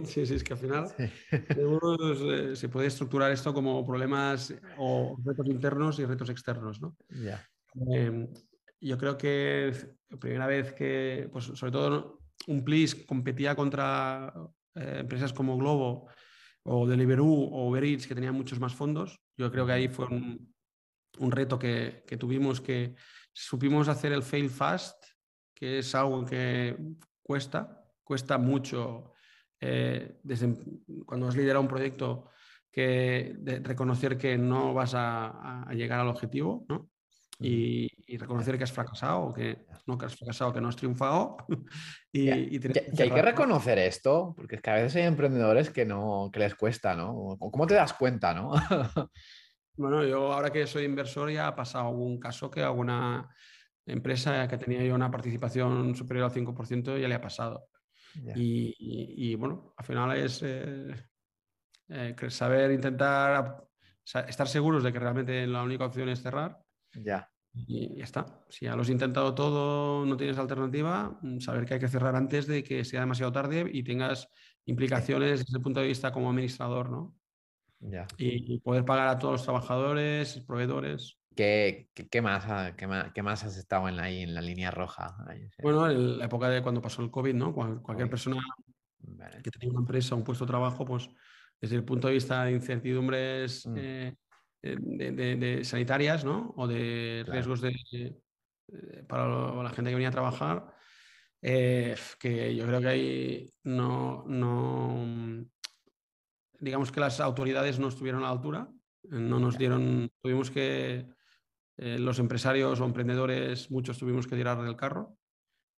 sí, sí, es que al final eh, se puede estructurar esto como problemas o retos internos y retos externos, ¿no? Em, yo creo que la primera vez que, pues sobre todo un Plis competía contra eh, empresas como Globo o Deliveroo o Uber Eats que tenían muchos más fondos, yo creo que ahí fue un, un reto que, que tuvimos que supimos hacer el fail fast que es algo que cuesta, cuesta mucho eh, desde cuando has liderado un proyecto que reconocer que no vas a, llegar al objetivo, ¿no? Y, reconocer que has fracasado, que no que has fracasado, que no has triunfado. y, hay que reconocer esto, porque es que a veces hay emprendedores que no que les cuesta, ¿no? ¿Cómo te das cuenta, no? bueno, yo ahora que soy inversor ya ha pasado algún caso que alguna empresa que tenía yo una participación superior al 5% ya le ha pasado. Y, bueno, al final es eh, eh, saber intentar estar seguros de que realmente la única opción es cerrar. Ya. Y ya está. Si ya lo has intentado todo, no tienes alternativa, mm, saber que hay que cerrar antes de que sea demasiado tarde y tengas implicaciones desde el punto de vista como administrador, ¿no? Ya. Y, y poder pagar a todos los trabajadores, proveedores. ¿Qué, más, qué, más, qué, más, has estado en la, ahí, en la línea roja? Bueno, en la época de cuando pasó el COVID, ¿no? cualquier persona que tenía una empresa, un puesto de trabajo, pues desde el punto de vista de incertidumbres mm. eh, de, sanitarias, ¿no? O de riesgos de, para la gente que venía a trabajar, eh, que yo creo que ahí no, no, digamos que las autoridades no estuvieron a la altura, no nos dieron, tuvimos que eh, los empresarios o emprendedores, muchos tuvimos que tirar del carro.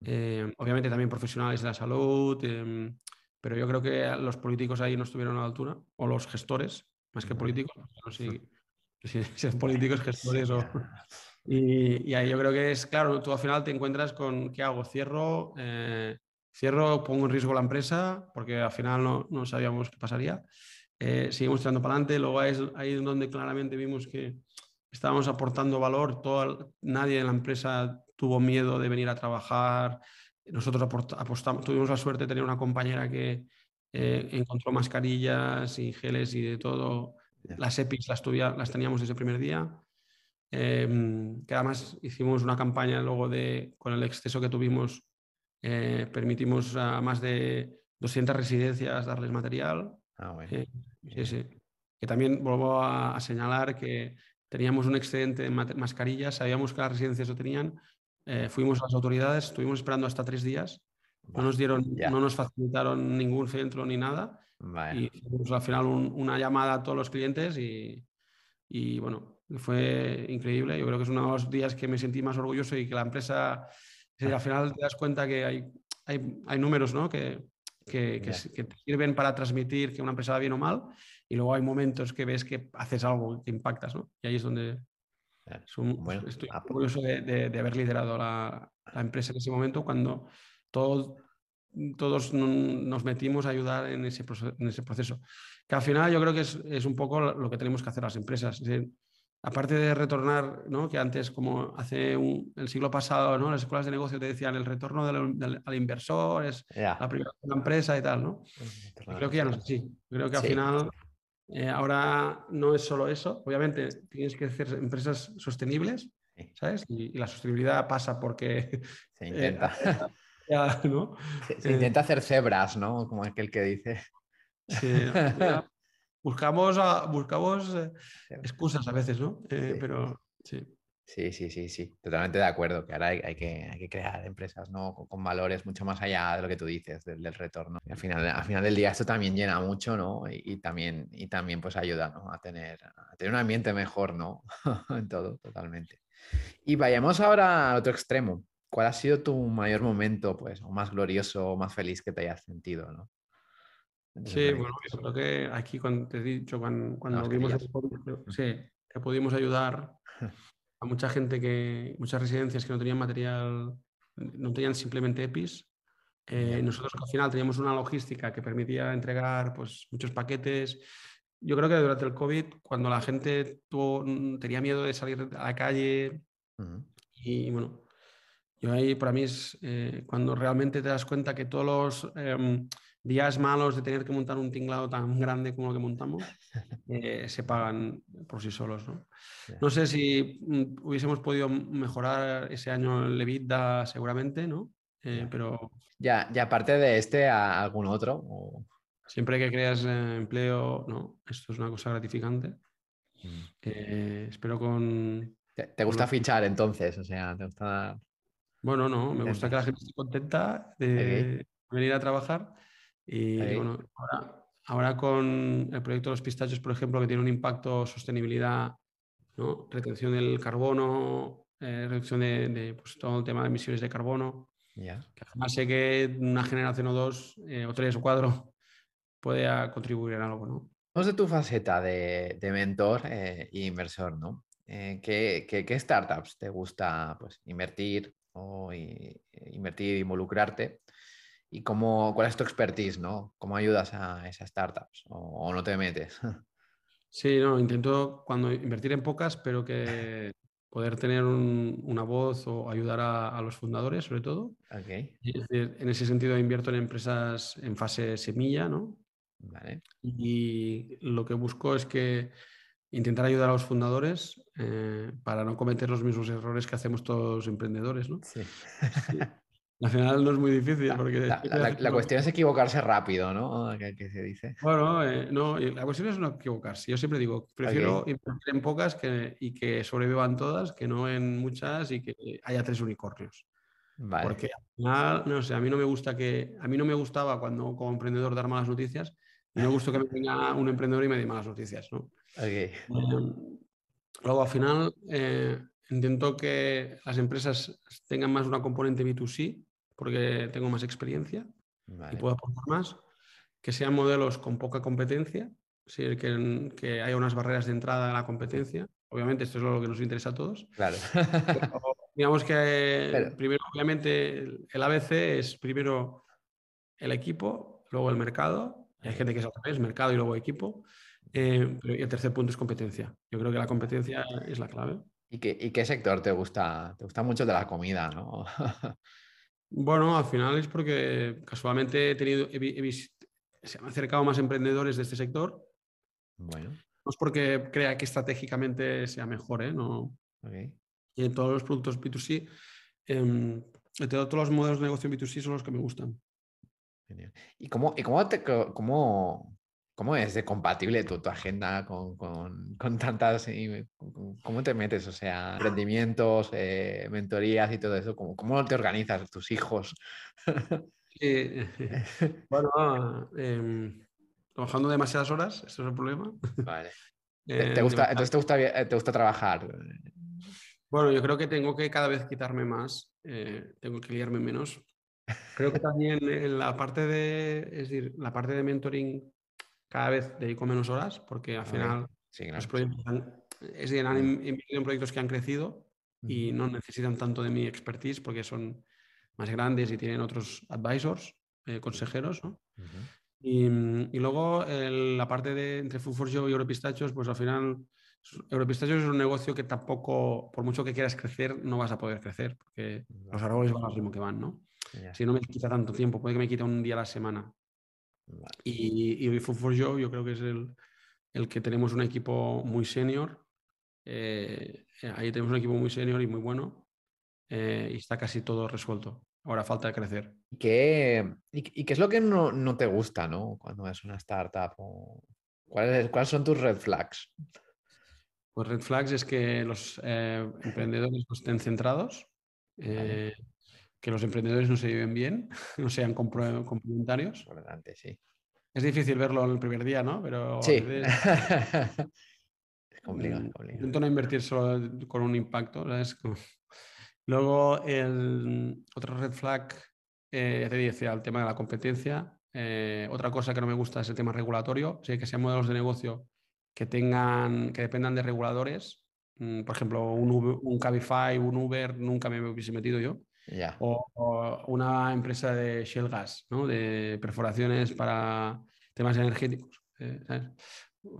Eh, obviamente también profesionales de la salud, em, pero yo creo que los políticos ahí no estuvieron a la altura, o los gestores, más que políticos, no sé si, son políticos, gestores o... Y, ahí yo creo que es, claro, tú al final te encuentras con, ¿qué hago? Cierro, eh, cierro, pongo en riesgo la empresa, porque al final no, no sabíamos qué pasaría. seguimos tirando para adelante, luego ahí es ahí donde claramente vimos que estábamos aportando valor, todo, nadie en la empresa tuvo miedo de venir a trabajar. Nosotros apostamos, tuvimos la suerte de tener una compañera que eh, encontró mascarillas y geles y de todo. Las EPIs las, las teníamos el primer día. Em, que además hicimos una campaña luego de, con el exceso que tuvimos, eh, permitimos a más de 200 residencias darles material. Ah, bueno. sí, sí. que también vuelvo a, señalar que teníamos un excedente de mascarillas, sabíamos que las residencias lo tenían, eh, fuimos a las autoridades, estuvimos esperando hasta tres días, no nos dieron, no nos facilitaron ningún centro ni nada. Y hicimos al final una llamada a todos los clientes y, y, bueno, fue increíble. Yo creo que es uno de los días que me sentí más orgulloso y que la empresa, al final te das cuenta que hay, hay, hay números ¿no? que, que, que, te sirven para transmitir que una empresa va bien o mal y luego hay momentos que ves que haces algo, que impactas, ¿no? Y ahí es donde estoy ah, pues orgulloso de, de, haber liderado la, la, empresa en ese momento cuando todo, todos nos metimos a ayudar en ese, en ese proceso. Que al final yo creo que es, es, un poco lo que tenemos que hacer las empresas. aparte de retornar, ¿no? que antes, como hace un, el siglo pasado, ¿no? las escuelas de negocio te decían el retorno del, al inversor, es la primera empresa y tal, ¿no? creo que ya no es así. Creo que al final eh, ahora no es solo eso. Obviamente tienes que hacer empresas sostenibles, ¿sabes? Y, la sostenibilidad pasa porque... Se intenta. Se, intenta hacer cebras, ¿no? Como aquel que dice. buscamos, buscamos eh, excusas a veces, ¿no? Eh, pero sí. Sí, sí, sí, sí, totalmente de acuerdo, que ahora hay, que, hay que, crear empresas ¿no? Con, valores mucho más allá de lo que tú dices, del, retorno. al, final, al final del día esto también llena mucho, ¿no? Y, también, y también pues ayuda ¿no? a, tener, a tener un ambiente mejor, ¿no? en todo, totalmente. Y vayamos ahora al otro extremo, ¿Cuál ha sido tu mayor momento, pues, o más glorioso o más feliz que te hayas sentido, ¿no? sí, bueno, yo creo que aquí cuando te he dicho, cuando, cuando vimos el sí, que pudimos ayudar a mucha gente que, muchas residencias que no tenían material, no tenían simplemente EPIs. Eh, nosotros al final teníamos una logística que permitía entregar pues, muchos paquetes. Yo creo que durante el COVID, cuando la gente tuvo, tenía miedo de salir a la calle, y bueno, yo ahí para mí es eh, cuando realmente te das cuenta que todos los em, días malos de tener que montar un tinglado tan grande como lo que montamos eh, se pagan por sí solos. No, no sé si mm, hubiésemos podido mejorar ese año el EBITDA seguramente, ¿no? Eh, pero... Ya, ya aparte de este, ¿a algún otro? Siempre que creas empleo, no, esto es una cosa gratificante. Mm. espero con... ¿Te, gusta fichar entonces? O sea, ¿te gusta bueno, no, me gusta que la gente esté contenta de venir a trabajar. Y bueno, ahora, con el proyecto de los pistachos, por ejemplo, que tiene un impacto sostenibilidad, ¿no? retención del carbono, eh, reducción de, pues, todo el tema de emisiones de carbono. Que además sé que una generación o dos, eh, o tres o cuatro, puede contribuir en algo, ¿no? Vamos de tu faceta de, mentor e inversor, ¿no? ¿qué, qué, startups te gusta pues, invertir o eh, invertir, involucrarte. ¿Y cómo, cuál es tu expertise? ¿no? ¿Cómo ayudas a esas startups? ¿O, no te metes? Sí, no, intento cuando invertir en pocas, pero que poder tener una voz o ayudar a, los fundadores, sobre todo. Okay. en ese sentido invierto en empresas en fase semilla, ¿no? Vale. Y lo que busco es que intentar ayudar a los fundadores eh, para no cometer los mismos errores que hacemos todos los emprendedores, ¿no? Sí. Al final no es muy difícil. Porque la, cuestión es equivocarse rápido, ¿no? ¿Qué, se dice? Bueno, eh, no, la cuestión es no equivocarse. Yo siempre digo, prefiero invertir en pocas que, y que sobrevivan todas que no en muchas y que haya tres unicornios. Porque al final, no sé, a mí no me gusta que, a mí no me gustaba cuando como emprendedor dar malas noticias y no me gusta que me venga un emprendedor y me dé malas noticias, ¿no? Okay. Em, luego, al final, eh, intento que las empresas tengan más una componente B2C, porque tengo más experiencia y puedo aportar más. Que sean modelos con poca competencia, que, que haya unas barreras de entrada a la competencia. Obviamente, esto es lo que nos interesa a todos. Claro. digamos que primero, obviamente, el ABC es primero el equipo, luego el mercado. Hay gente que es al revés, mercado y luego equipo. Eh, y el tercer punto es competencia. Yo creo que la competencia es la clave. ¿Y qué, y qué sector te gusta? Te gusta mucho de la comida, ¿no? bueno, al final es porque casualmente he tenido, se han acercado más emprendedores de este sector. Bueno. No es porque crea que estratégicamente sea mejor, ¿eh? No. Y en todos los productos B2C, eh, todos los modelos de negocio B2C son los que me gustan. ¿Y cómo, y cómo, te, cómo, ¿Cómo es de compatible tu, tu agenda con, con, con tantas... y- con- ¿Cómo te metes? O sea, rendimientos, eh, mentorías y todo eso. ¿Cómo, cómo te organizas? ¿Tus hijos? Sí, bueno, em, trabajando demasiadas horas, ese es el problema. Vale. ¿Te, Eh, te gusta, demasiado- entonces te gusta, vi- te gusta trabajar? Bueno, yo creo que tengo que cada vez quitarme más, eh, tengo que liarme menos. Creo que también en la parte de, es decir, la parte de mentoring cada vez dedico menos horas porque al final Sí, claro. los proyectos han, es decir, han in- invertido en proyectos que han crecido y no necesitan tanto de mi expertise porque son más grandes y tienen otros advisors, eh, consejeros, ¿no? Ujú. Y, mm, y luego el- la parte de entre Food for Show y Europistachos, pues al final Europistachos es un negocio que tampoco, por mucho que quieras crecer, no vas a poder crecer, porque los árboles van al ritmo que van, ¿no? ya, Si no me quita tanto tiempo, puede que me quite un día a la semana. Vale. Y, y Food for Show yo creo que es el, el que tenemos un equipo muy senior. eh, ahí tenemos un equipo muy senior y muy bueno. eh, y está casi todo resuelto. Ahora falta crecer. ¿Y qué, y, y qué es lo que no, no te gusta, ¿no? Cuando es una startup. o- ¿Cuáles, son tus red flags? Pues red flags es que los eh, emprendedores no estén centrados, Vale. Que los emprendedores no se lleven bien, no sean complementarios. Importante, sí. Es difícil verlo en el primer día, ¿no? Pero Sí. veces, es complicado, intento no invertir solo con un impacto, ¿sabes? Luego, el, otro red flag, eh, ya te decía, el tema de la competencia. Eh, otra cosa que no me gusta es el tema regulatorio, sí, que sean modelos de negocio que tengan, que dependan de reguladores. Mm, Por ejemplo, un, Uber- un Cabify, un Uber, nunca me hubiese metido yo. O, o una empresa de shale gas, ¿no? De perforaciones para temas energéticos, eh, ¿sabes?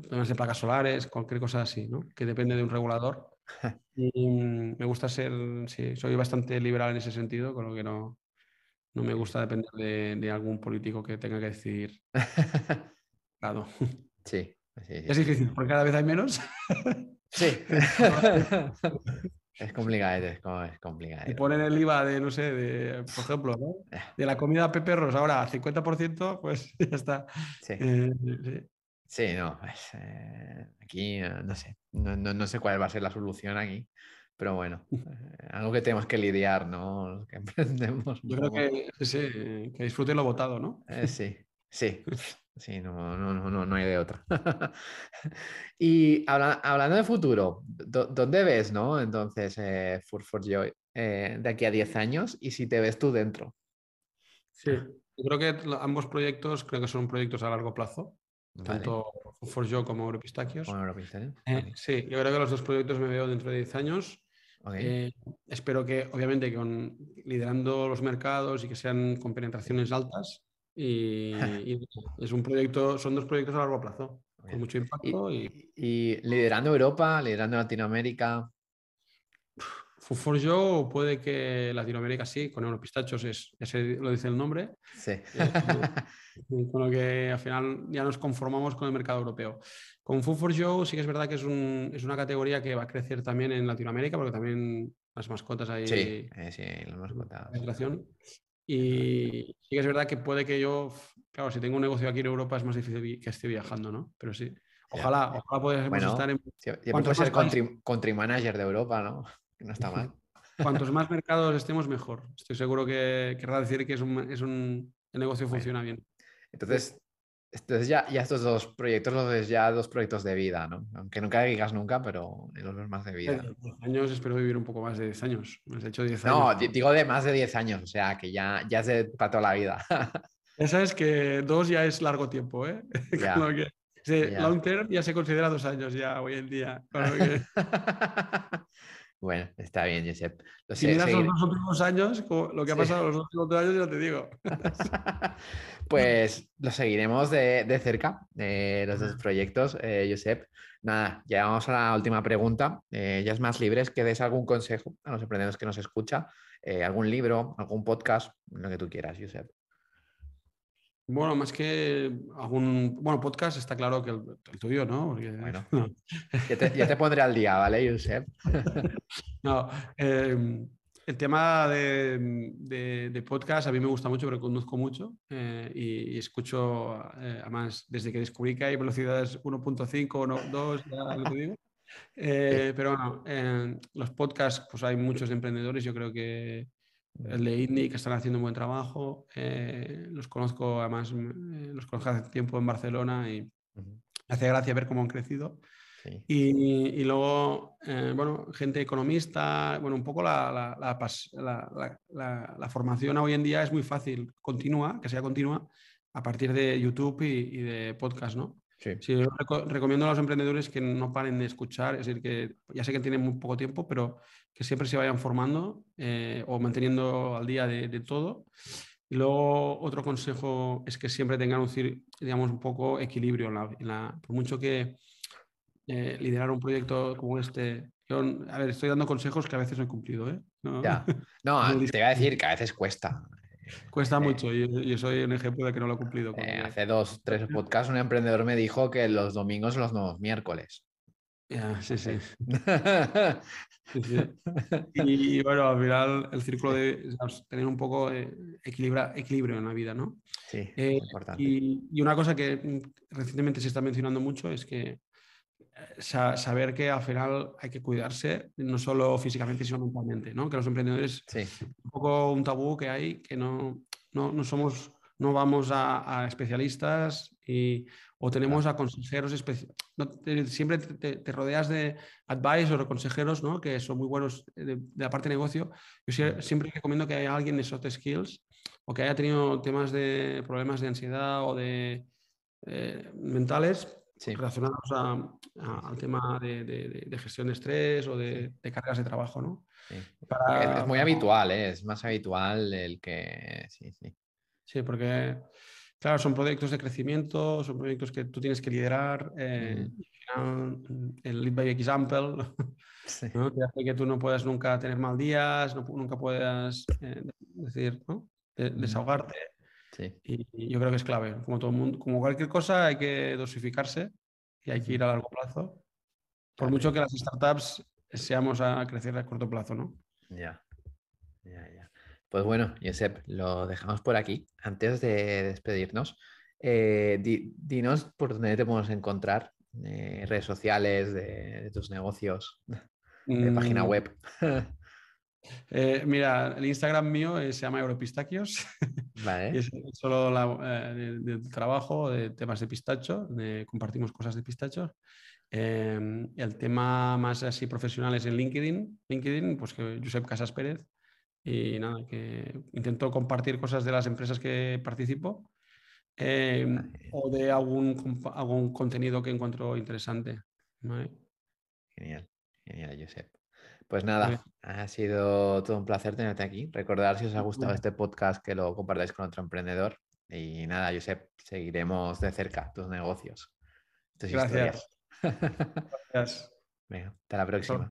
Temas de placas solares, cualquier cosa así, ¿no? Que depende de un regulador. Y mm, me gusta ser, sí, soy bastante liberal en ese sentido, con lo que no, no me gusta depender de, de algún político que tenga que decidir. Claro. Sí, sí, sí. Es difícil, porque cada vez hay menos. Sí. es complicado, es, es complicado. Y ponen el IVA de, no sé, de, por ejemplo, ¿no? de la comida Pepe Perros ahora al 50%, pues ya está. Sí. Eh, sí. Sí, no, pues, eh, aquí eh, no sé, no, no- no sé cuál va a ser la solución aquí, pero bueno, eh, algo que tenemos que lidiar, ¿no? Que emprendemos. Yo creo que, sí, que disfruten lo votado, ¿no? Eh, sí, sí, sí, no, no, no, no, no hay de otra. Y habla- hablando de futuro, ¿dó- ¿dónde ves, no? Entonces, eh, Food for Joy, eh, de aquí a 10 años y si te ves tú dentro. Sí. Yo creo que ambos proyectos creo que son proyectos a largo plazo, Vale. tanto Food for Yo como Europistachios. Bueno. Eh, Vale, sí, yo creo que los dos proyectos me veo dentro de 10 años. Eh, espero que, obviamente, con, liderando los mercados y que sean con penetraciones altas. Y, y es un proyecto, son dos proyectos a largo plazo, Bien. con mucho impacto. Y, Y liderando Europa, liderando Latinoamérica. Food for Yo puede que Latinoamérica sí, con Europistachos es, ese lo dice el nombre. Sí. Y con lo que al final ya nos conformamos con el mercado europeo. Con Food for Show sí que es verdad que es, un- es una categoría que va a crecer también en Latinoamérica, porque también las mascotas hay Sí, eh, sí, contado. penetración. Y sí que es verdad que puede que yo, claro, si tengo un negocio aquí en Europa es más difícil que esté viajando, ¿no? Pero sí, ojalá, ojalá podamos Bueno, estar en... Cuantos puedo ser country, country manager de Europa, ¿no? No está mal. Cuantos más mercados estemos, mejor. Estoy seguro que querrá decir que es un, es un el negocio funciona bien. Entonces, entonces ya, ya estos dos proyectos los ves ya dos proyectos de vida, ¿no? Aunque nunca digas nunca, pero los ves más de vida. ¿no? 10 años, espero vivir un poco más de 10 años. Me has hecho 10 No, años. digo de más de 10 años, o sea, que ya, ya es de, para toda la vida. Ya sabes que dos ya es largo tiempo, ¿eh? Que- sí, long term ya se considera dos años ya hoy en día. Que, bueno, está bien, Josep. Lo si sé, miras seguir- los dos últimos años, lo que ha Sí. pasado los últimos dos años, ya te digo. Pues lo seguiremos de, de cerca, eh, los dos proyectos, eh, Josep. Nada, ya vamos a la última pregunta. Eh, ya es más libres que des algún consejo a los emprendedores que nos escucha, eh, algún libro, algún podcast, lo que tú quieras, Josep. Bueno, más que algún. Bueno, podcast está claro que el, el tuyo, ¿no? Porque- Bueno. no, Ya te, ya te pondré al día, ¿vale, Josep? no, eh, el tema de, podcast a mí me gusta mucho, pero conduzco mucho eh, y, escucho, eh, además, desde que descubrí que hay velocidades 1.5, 1.2, ya lo digo. Eh, pero bueno, los podcasts, pues hay muchos emprendedores, yo creo que el de que están haciendo un buen trabajo, los conozco, además, los conozco hace tiempo en Barcelona y me hace gracia ver cómo han crecido. Y, luego, eh, bueno, gente economista, bueno, un poco la, la, formación hoy en día es muy fácil, continua, que sea continua, a partir de YouTube y, de podcast, ¿no? Sí. yo recomiendo a los emprendedores que no paren de escuchar, es decir, que ya sé que tienen muy poco tiempo, pero que siempre se vayan formando eh, o manteniendo al día de, todo. Y luego otro consejo es que siempre tengan un, digamos, un poco equilibrio en la, por mucho que eh, liderar un proyecto como este. Yo, a ver, estoy dando consejos que a veces no he cumplido, ¿eh? No, ya. no te voy a decir que a veces cuesta. Cuesta eh, mucho y soy un ejemplo de que no lo he cumplido. Eh, hace dos, tres podcasts un emprendedor me dijo que los domingos son los nuevos miércoles. Ya, sí, sí. Y, bueno, al final el círculo de tener un poco de equilibrio en la vida, ¿no? Sí, importante. Y, y, una cosa que mm, recientemente se está mencionando mucho es que saber que al final hay que cuidarse, no solo físicamente, sino mentalmente, ¿no? Que los emprendedores, un poco un tabú que hay, que no, no, somos, no vamos a, especialistas y, o tenemos a consejeros especiales. siempre te, rodeas de advisors o consejeros, ¿no? Que son muy buenos de, la parte de negocio. Yo siempre recomiendo que haya alguien de soft skills o que haya tenido temas de problemas de ansiedad o de eh, mentales relacionados al tema de, gestión de estrés o de, cargas de trabajo, ¿no? es muy habitual, ¿eh? es más habitual el que... Sí, sí. Sí, porque, claro, son proyectos de crecimiento, son proyectos que tú tienes que liderar. Eh, el lead by example, ¿no? que hace que tú no puedas nunca tener mal días, nunca puedas eh, decir, ¿no? desahogarte. Y, yo creo que es clave. Como todo mundo, como cualquier cosa, hay que dosificarse y hay que ir a largo plazo. Por mucho que las startups seamos a crecer a corto plazo, ¿no? Ya, ya, ya. Pues bueno, Josep, lo dejamos por aquí. Antes de despedirnos, eh, dinos por dónde te podemos encontrar, eh, redes sociales de, tus negocios, de página mm. web. Eh, mira, el Instagram mío se llama Europistaquios. Vale. es solo de, trabajo, de temas de pistacho, compartimos cosas de pistachos. Em, el tema más así profesional es en LinkedIn. LinkedIn, pues que Josep Casas Pérez. Y nada, que intento compartir cosas de las empresas que participo em, o de algún, algún contenido que encuentro interesante. Genial, genial, Josep. Pues nada, ha sido todo un placer tenerte aquí. Recordar si os ha gustado este podcast que lo compartáis con otro emprendedor. Y nada, Josep, seguiremos de cerca tus negocios. Gracias. Gracias. Venga, hasta la próxima.